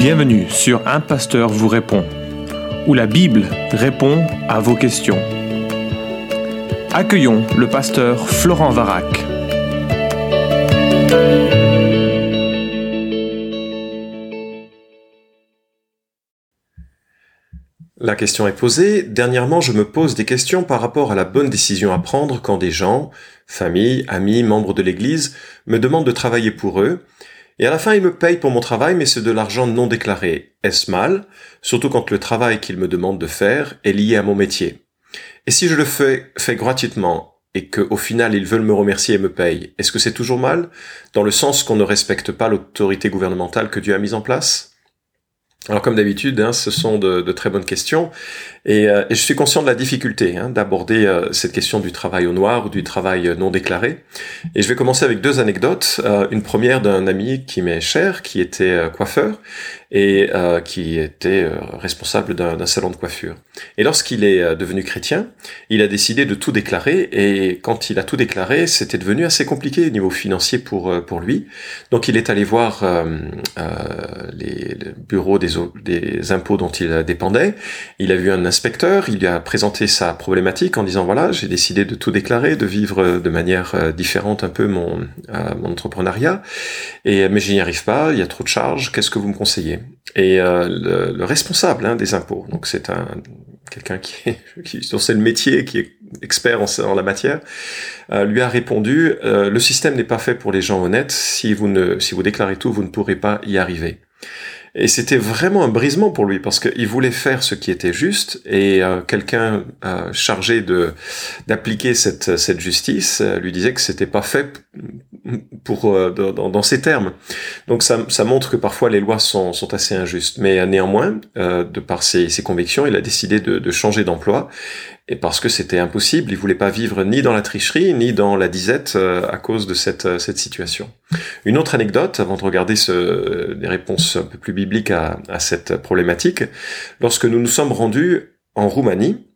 Bienvenue sur Un Pasteur vous répond, où la Bible répond à vos questions. Accueillons le pasteur Florent Varac. La question est posée. Dernièrement, je me pose des questions par rapport à la bonne décision à prendre quand des gens, famille, amis, membres de l'Église, me demandent de travailler pour eux et à la fin, il me paye pour mon travail, mais c'est de l'argent non déclaré. Est-ce mal? Surtout quand le travail qu'il me demande de faire est lié à mon métier. Et si je le fais, fais gratuitement et qu'au final ils veulent me remercier et me payent, est-ce que c'est toujours mal? Dans le sens qu'on ne respecte pas l'autorité gouvernementale que Dieu a mise en place? Alors comme d'habitude, hein, ce sont de, très bonnes questions et, euh, et, je suis conscient de la difficulté hein, d'aborder euh, cette question du travail au noir ou du travail non déclaré. Et je vais commencer avec deux anecdotes. Euh, une première d'un ami qui m'est cher, qui était coiffeur et qui était responsable d'un salon de coiffure. Et lorsqu'il est devenu chrétien, il a décidé de tout déclarer et quand il a tout déclaré, c'était devenu assez compliqué au niveau financier pour pour lui. Donc il est allé voir les bureaux des des, impôts dont il dépendait. Il a vu un inspecteur, il lui a présenté sa problématique en disant voilà, j'ai décidé de tout déclarer, de vivre de manière euh, différente un peu mon, euh, entrepreneuriat, et mais je n'y arrive pas, il y a trop de charges, qu'est-ce que vous me conseillez? Et euh, le, responsable hein, des impôts, donc c'est un quelqu'un qui, dont c'est le métier, qui est expert en, la matière, lui a répondu le système n'est pas fait pour les gens honnêtes. Si vous ne si vous déclarez tout, vous ne pourrez pas y arriver. Et c'était vraiment un brisement pour lui parce qu'il voulait faire ce qui était juste et euh, quelqu'un euh, chargé de d'appliquer cette cette justice euh, lui disait que c'était pas fait pour dans, dans, ces termes. Donc ça, ça montre que parfois les lois sont, sont assez injustes. Mais néanmoins, de par ses, ses convictions, il a décidé de, de changer d'emploi et parce que c'était impossible, il voulait pas vivre ni dans la tricherie ni dans la disette euh, à cause de cette, euh, cette situation. Une autre anecdote, avant de regarder ce, des réponses un peu plus bibliques à, à cette problématique, lorsque nous nous sommes rendus en Roumanie,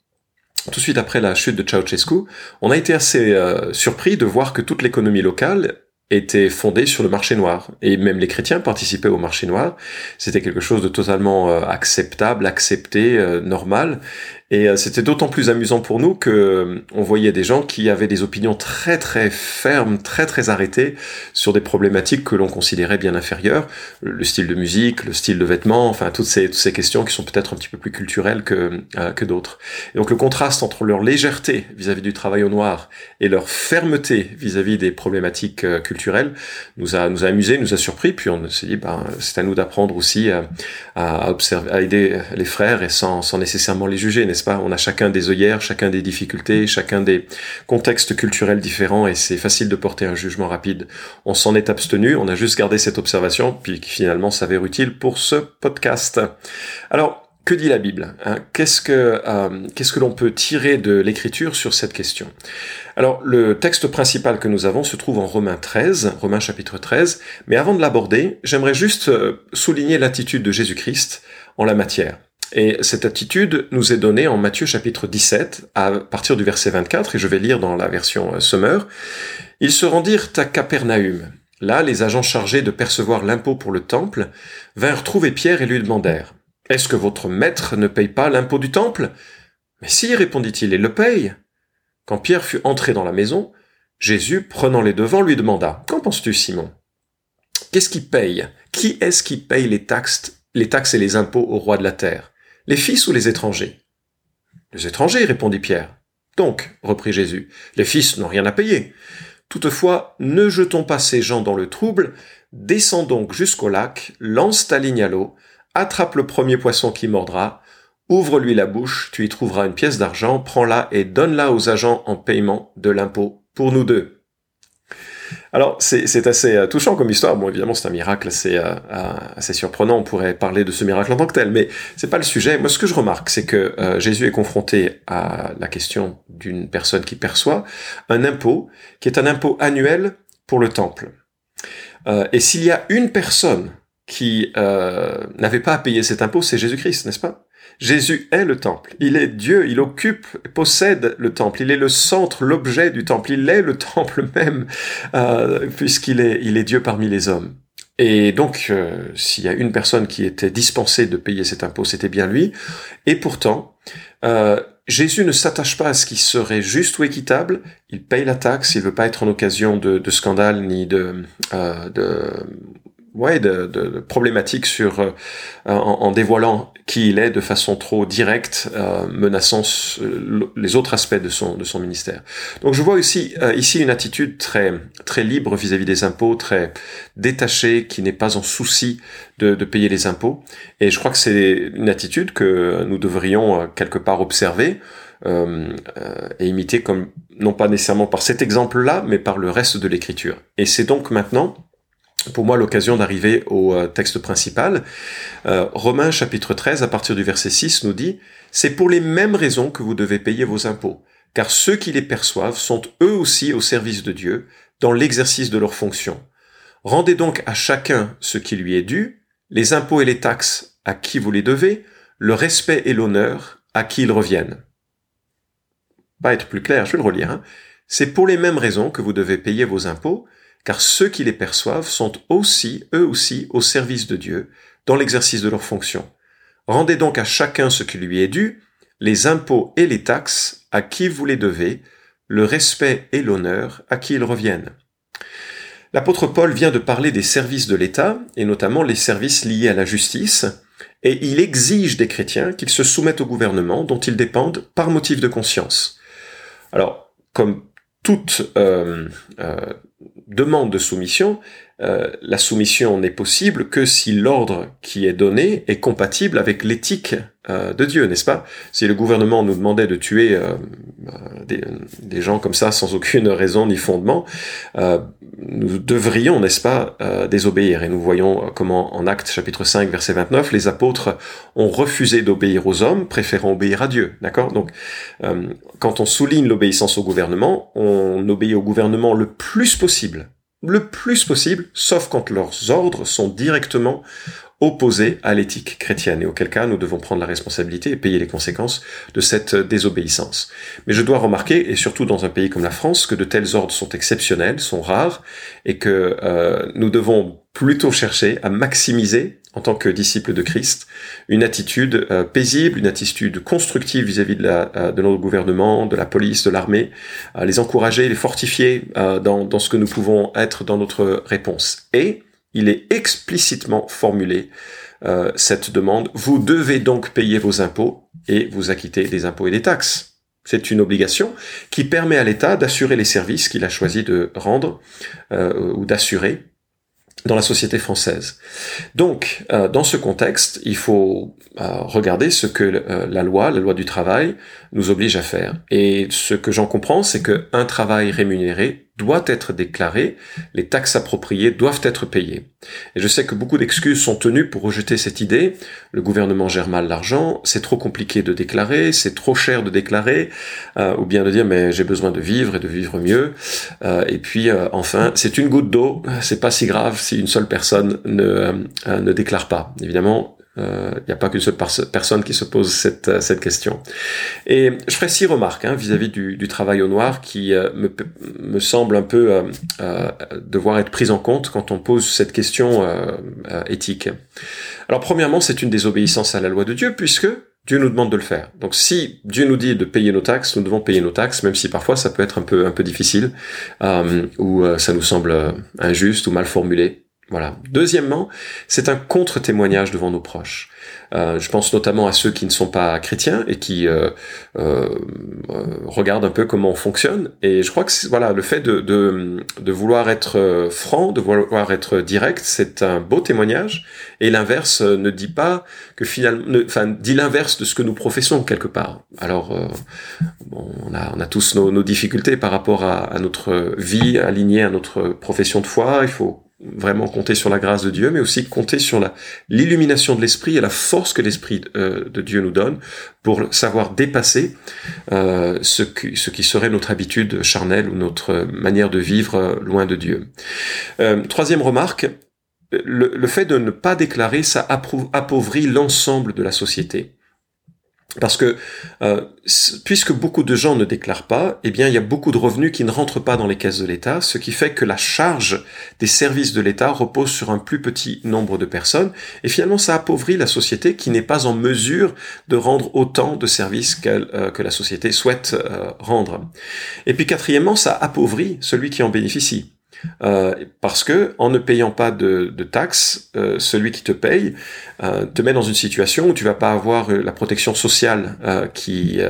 tout de suite après la chute de Ceausescu, on a été assez euh, surpris de voir que toute l'économie locale était fondée sur le marché noir. Et même les chrétiens participaient au marché noir. C'était quelque chose de totalement acceptable, accepté, normal. Et euh, c'était d'autant plus amusant pour nous que euh, on voyait des gens qui avaient des opinions très très fermes, très très arrêtées sur des problématiques que l'on considérait bien inférieures, le style de musique, le style de vêtements, enfin toutes ces toutes ces questions qui sont peut-être un petit peu plus culturelles que euh, que d'autres. Et donc le contraste entre leur légèreté vis-à-vis du travail au noir et leur fermeté vis-à-vis des problématiques culturelles nous a nous a amusé, nous a surpris. Puis on s'est dit ben c'est à nous d'apprendre aussi à, à observer, à aider les frères et sans sans nécessairement les juger, on a chacun des œillères, chacun des difficultés, chacun des contextes culturels différents et c'est facile de porter un jugement rapide. On s'en est abstenu, on a juste gardé cette observation puis qui finalement s'avère utile pour ce podcast. Alors, que dit la Bible hein? Qu'est-ce que euh, qu'est-ce que l'on peut tirer de l'écriture sur cette question? Alors le texte principal que nous avons se trouve en Romains 13, Romains chapitre 13, mais avant de l'aborder, j'aimerais juste euh, souligner l'attitude de Jésus-Christ en la matière. Et cette attitude nous est donnée en Matthieu chapitre 17, à partir du verset 24, et je vais lire dans la version euh, Summer. Ils se rendirent à Capernaum. Là, les agents chargés de percevoir l'impôt pour le temple vinrent trouver Pierre et lui demandèrent Est-ce que votre maître ne paye pas l'impôt du temple? Mais si, répondit-il, il le paye. Quand Pierre fut entré dans la maison, Jésus, prenant les devants, lui demanda Qu'en penses-tu, Simon? Qu'est-ce qui paye? Qui est-ce qui paye les taxes, les taxes et les impôts au roi de la terre? Les fils ou les étrangers? Les étrangers, répondit Pierre. Donc, reprit Jésus, les fils n'ont rien à payer. Toutefois, ne jetons pas ces gens dans le trouble, descends donc jusqu'au lac, lance ta ligne à l'eau, attrape le premier poisson qui mordra, ouvre-lui la bouche, tu y trouveras une pièce d'argent, prends-la et donne-la aux agents en paiement de l'impôt pour nous deux. Alors, c'est assez euh, touchant comme histoire. Bon, évidemment, c'est un miracle assez, euh, euh, assez surprenant. On pourrait parler de ce miracle en tant que tel, mais c'est pas le sujet. Moi, ce que je remarque, c'est que Jésus est confronté à la question d'une personne qui perçoit un impôt qui est un impôt annuel pour le temple. et s'il y a une personne qui n'avait pas à payer cet impôt, c'est Jésus-Christ, n'est-ce pas? Jésus est le temple. Il est Dieu, il occupe, possède le temple. Il est le centre, l'objet du temple. Il est le temple même, euh, puisqu'il est, il est Dieu parmi les hommes. Et donc, euh, s'il y a une personne qui était dispensée de payer cet impôt, c'était bien lui. Et pourtant, euh, Jésus ne s'attache pas à ce qui serait juste ou équitable. Il paye la taxe. Il veut pas être en occasion de, de scandale ni de, euh, de ouais, de, de, problématiques sur euh, en, en, dévoilant qui il est de façon trop directe, euh, menaçant les autres aspects de son de son ministère. Donc je vois aussi euh, ici une attitude très très libre vis-à-vis des impôts, très détachée, qui n'est pas en souci de, de, payer les impôts. Et je crois que c'est une attitude que nous devrions euh, quelque part observer. et imiter comme non pas nécessairement par cet exemple-là, mais par le reste de l'écriture. Et c'est donc maintenant pour moi l'occasion d'arriver au euh, texte principal. Euh, Romains chapitre 13 à partir du verset 6 nous dit C'est pour les mêmes raisons que vous devez payer vos impôts, car ceux qui les perçoivent sont eux aussi au service de Dieu dans l'exercice de leurs fonctions. Rendez donc à chacun ce qui lui est dû, les impôts et les taxes à qui vous les devez, le respect et l'honneur à qui ils reviennent. Pas être plus clair, je vais le relire. Hein. C'est pour les mêmes raisons que vous devez payer vos impôts, car ceux qui les perçoivent sont aussi, eux aussi, au service de Dieu, dans l'exercice de leurs fonctions. Rendez donc à chacun ce qui lui est dû, les impôts et les taxes à qui vous les devez, le respect et l'honneur à qui ils reviennent. L'apôtre Paul vient de parler des services de l'État, et notamment les services liés à la justice, et il exige des chrétiens qu'ils se soumettent au gouvernement dont ils dépendent par motif de conscience. Alors, comme toute euh, euh, demande de soumission, euh, la soumission n'est possible que si l'ordre qui est donné est compatible avec l'éthique euh, de Dieu, n'est-ce pas? Si le gouvernement nous demandait de tuer euh, des, des, gens comme ça sans aucune raison ni fondement, nous devrions, n'est-ce pas, désobéir. Et nous voyons comment en Actes chapitre 5 verset 29, les apôtres ont refusé d'obéir aux hommes, préférant obéir à Dieu. D'accord? Donc, quand on souligne l'obéissance au gouvernement, on obéit au gouvernement le plus possible le plus possible, sauf quand leurs ordres sont directement opposés à l'éthique chrétienne, et auquel cas nous devons prendre la responsabilité et payer les conséquences de cette désobéissance. Mais je dois remarquer, et surtout dans un pays comme la France, que de tels ordres sont exceptionnels, sont rares, et que euh, nous devons plutôt chercher à maximiser en tant que disciple de Christ, une attitude euh, paisible, une attitude constructive vis-à-vis de, la, euh, de notre gouvernement, de la police, de l'armée, euh, les encourager, les fortifier dans, dans ce que nous pouvons être dans notre réponse. Et il est explicitement formulé cette demande, vous devez donc payer vos impôts et vous acquitter des impôts et des taxes. C'est une obligation qui permet à l'État d'assurer les services qu'il a choisi de rendre ou d'assurer dans la société française. Donc, euh, dans ce contexte, il faut euh, regarder ce que euh, la loi, la loi du travail, nous oblige à faire. Et ce que j'en comprends, c'est qu'un travail rémunéré doit être déclaré, les taxes appropriées doivent être payées. Et je sais que beaucoup d'excuses sont tenues pour rejeter cette idée. Le gouvernement gère mal l'argent, c'est trop compliqué de déclarer, c'est trop cher de déclarer, euh, ou bien de dire mais j'ai besoin de vivre et de vivre mieux. Euh, et puis euh, enfin, c'est une goutte d'eau, c'est pas si grave si une seule personne ne, ne déclare pas. Évidemment, il euh, n'y a pas qu'une seule personne qui se pose cette, euh, cette question. Et je ferai six remarques hein, vis-à-vis du, du, travail au noir qui euh, me, me, semble un peu euh, devoir être prise en compte quand on pose cette question éthique. Alors premièrement, c'est une désobéissance à la loi de Dieu puisque Dieu nous demande de le faire. Donc si Dieu nous dit de payer nos taxes, nous devons payer nos taxes, même si parfois ça peut être un peu un peu difficile ou ça nous semble injuste ou mal formulé. Voilà. Deuxièmement, c'est un contre-témoignage devant nos proches. Euh, je pense notamment à ceux qui ne sont pas chrétiens et qui euh, euh, regardent un peu comment on fonctionne. Et je crois que voilà, le fait de, de, de, vouloir être franc, de vouloir être direct, c'est un beau témoignage. Et l'inverse ne dit pas que finalement, enfin, dit l'inverse de ce que nous professons quelque part. Alors, bon, on a, on a tous nos, nos difficultés par rapport à, à notre vie alignée à notre profession de foi. Il faut vraiment compter sur la grâce de Dieu, mais aussi compter sur l'illumination de l'esprit et la force que l'esprit euh, de Dieu nous donne pour savoir dépasser euh, ce, qui, ce qui serait notre habitude charnelle ou notre manière de vivre euh, loin de Dieu. troisième remarque, le, le, fait de ne pas déclarer, ça appauvrit l'ensemble de la société. Parce que euh, puisque beaucoup de gens ne déclarent pas, eh bien il y a beaucoup de revenus qui ne rentrent pas dans les caisses de l'État, ce qui fait que la charge des services de l'État repose sur un plus petit nombre de personnes, et finalement ça appauvrit la société qui n'est pas en mesure de rendre autant de services euh, que la société souhaite euh, rendre. Et puis quatrièmement, ça appauvrit celui qui en bénéficie. Parce que en ne payant pas de, taxes, celui qui te paye euh, te met dans une situation où tu vas pas avoir la protection sociale qui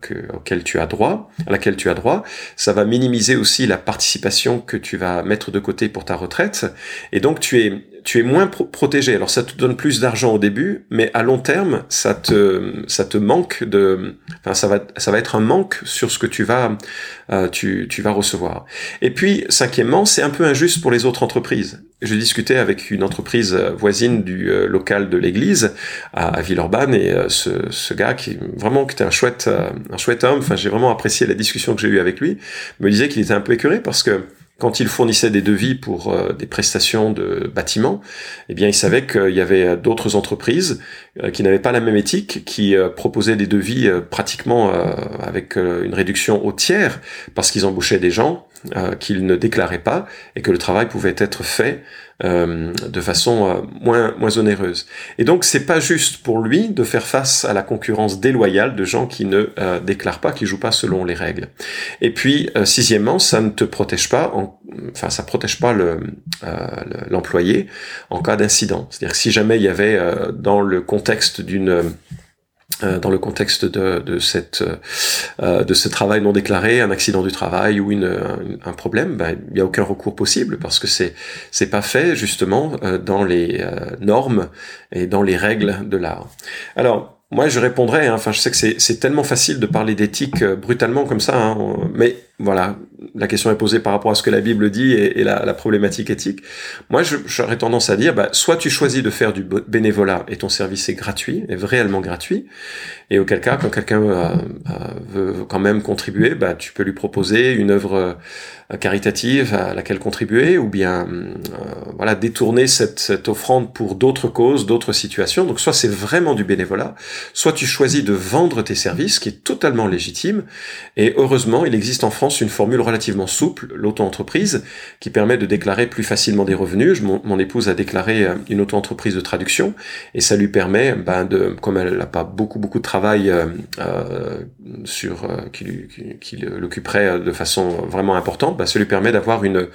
que, auquel tu as droit, à laquelle tu as droit. Ça va minimiser aussi la participation que tu vas mettre de côté pour ta retraite, et donc tu es tu es moins protégé. Alors ça te donne plus d'argent au début, mais à long terme, ça te ça te manque de, enfin ça va ça va être un manque sur ce que tu vas euh, tu tu vas recevoir. Et puis cinquièmement, c'est un peu injuste pour les autres entreprises. Je discutais avec une entreprise voisine du euh, local de l'église à, Villeurbanne et euh, ce, ce gars qui vraiment qui était un chouette un chouette homme. Enfin j'ai vraiment apprécié la discussion que j'ai eue avec lui. Me disait qu'il était un peu écœuré parce que quand il fournissait des devis pour euh, des prestations de bâtiments, eh bien, il savait qu'il y avait d'autres entreprises euh, qui n'avaient pas la même éthique, qui euh, proposaient des devis pratiquement avec une réduction au tiers parce qu'ils embauchaient des gens qu'ils ne déclaraient pas et que le travail pouvait être fait euh, de façon euh, moins moins onéreuse. Et donc c'est pas juste pour lui de faire face à la concurrence déloyale de gens qui ne euh, déclarent pas, qui jouent pas selon les règles. Et puis sixièmement, ça ne te protège pas, en, enfin ça protège pas le l'employé en cas d'incident. C'est-à-dire si jamais il y avait dans le contexte d'une euh, dans le contexte de, de cette euh, de ce travail non déclaré, un accident du travail ou une, un, problème, ben, il n'y a aucun recours possible parce que c'est c'est pas fait justement euh, dans les normes et dans les règles de l'art. Alors moi, je répondrais, hein, enfin, je sais que c'est tellement facile de parler d'éthique brutalement comme ça, hein, mais voilà, la question est posée par rapport à ce que la Bible dit et, la, problématique éthique. Moi, j'aurais tendance à dire, bah, soit tu choisis de faire du bénévolat et ton service est gratuit, est réellement gratuit, et auquel cas, quand quelqu'un euh, euh, veut quand même contribuer, bah, tu peux lui proposer une œuvre euh, caritative à laquelle contribuer, ou bien voilà détourner cette offrande pour d'autres causes, d'autres situations. Donc, soit c'est vraiment du bénévolat, soit tu choisis de vendre tes services, qui est totalement légitime. Et heureusement, il existe en France une formule relativement souple, l'auto-entreprise, qui permet de déclarer plus facilement des revenus. Mon, mon épouse a déclaré une auto-entreprise de traduction, et ça lui permet, ben, de, comme elle n'a pas beaucoup beaucoup de travail euh, euh, sur euh, qui, qui, qui l'occuperait de façon vraiment importante, bah, ça lui permet d'avoir une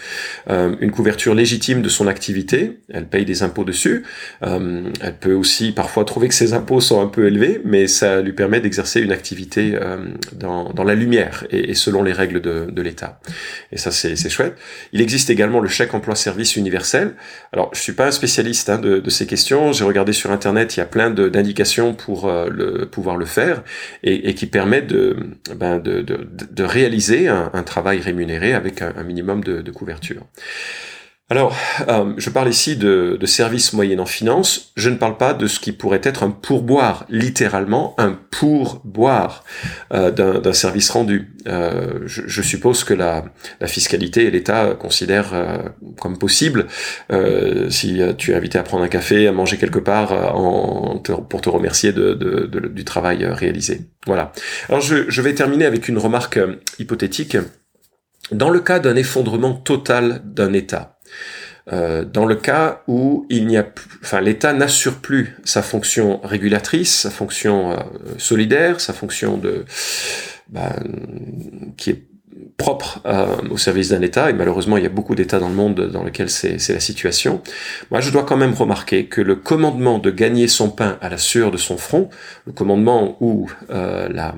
une couverture légitime de son activité. Elle paye des impôts dessus. elle peut aussi parfois trouver que ses impôts sont un peu élevés, mais ça lui permet d'exercer une activité dans, dans la lumière et, selon les règles de l'État. Et ça c'est chouette. Il existe également le chèque emploi service universel. Alors je suis pas un spécialiste hein, de, ces questions. J'ai regardé sur internet, il y a plein d'indications pour le pouvoir le faire et, qui permet de, ben réaliser un, travail rémunéré avec un, minimum de couverture. Alors, euh, je parle ici de, de services moyennant finance. Je ne parle pas de ce qui pourrait être un pourboire, littéralement un pourboire euh, d'un service rendu. Euh, je, suppose que la, fiscalité et l'État considèrent comme possible, si tu es invité à prendre un café, à manger quelque part, pour te remercier du travail réalisé. Voilà. Alors, je vais terminer avec une remarque hypothétique. Dans le cas d'un effondrement total d'un État, euh, dans le cas où il n'y a enfin l'État n'assure plus sa fonction régulatrice, sa fonction euh, solidaire, sa fonction de bah, qui est propre euh, au service d'un État, et malheureusement il y a beaucoup d'États dans le monde dans lesquels c'est la situation, moi je dois quand même remarquer que le commandement de gagner son pain à la sueur de son front, le commandement où la,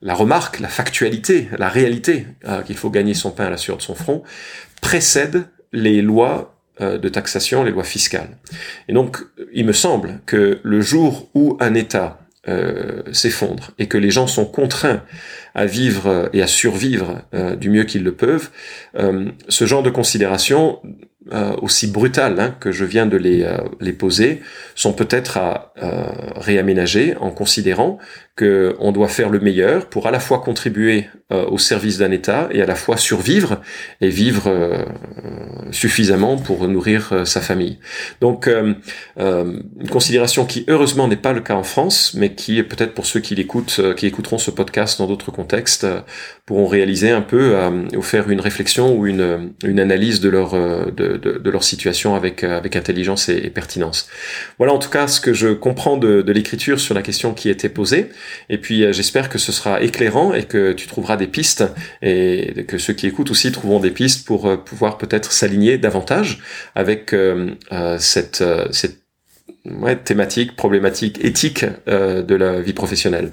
la remarque, la factualité, la réalité qu'il faut gagner son pain à la sueur de son front, précède les lois euh, de taxation, les lois fiscales. Et donc, il me semble que le jour où un État euh, s'effondre et que les gens sont contraints à vivre et à survivre euh, du mieux qu'ils le peuvent, ce genre de considération euh, aussi brutales hein, que je viens de les, euh, les poser sont peut-être à euh, réaménager en considérant qu'on doit faire le meilleur pour à la fois contribuer au service d'un État et à la fois survivre et vivre suffisamment pour nourrir sa famille. Donc une considération qui heureusement n'est pas le cas en France, mais qui peut-être pour ceux qui l'écoutent, qui écouteront ce podcast dans d'autres contextes, pourront réaliser un peu ou faire une réflexion ou une, une analyse de leur de, de, leur situation avec, euh, avec intelligence et, pertinence. Voilà en tout cas ce que je comprends de, de l'écriture sur la question qui était posée. Et puis euh, j'espère que ce sera éclairant et que tu trouveras des pistes et que ceux qui écoutent aussi trouveront des pistes pour euh, pouvoir peut-être s'aligner davantage avec cette, cette thématique, problématique éthique de la vie professionnelle.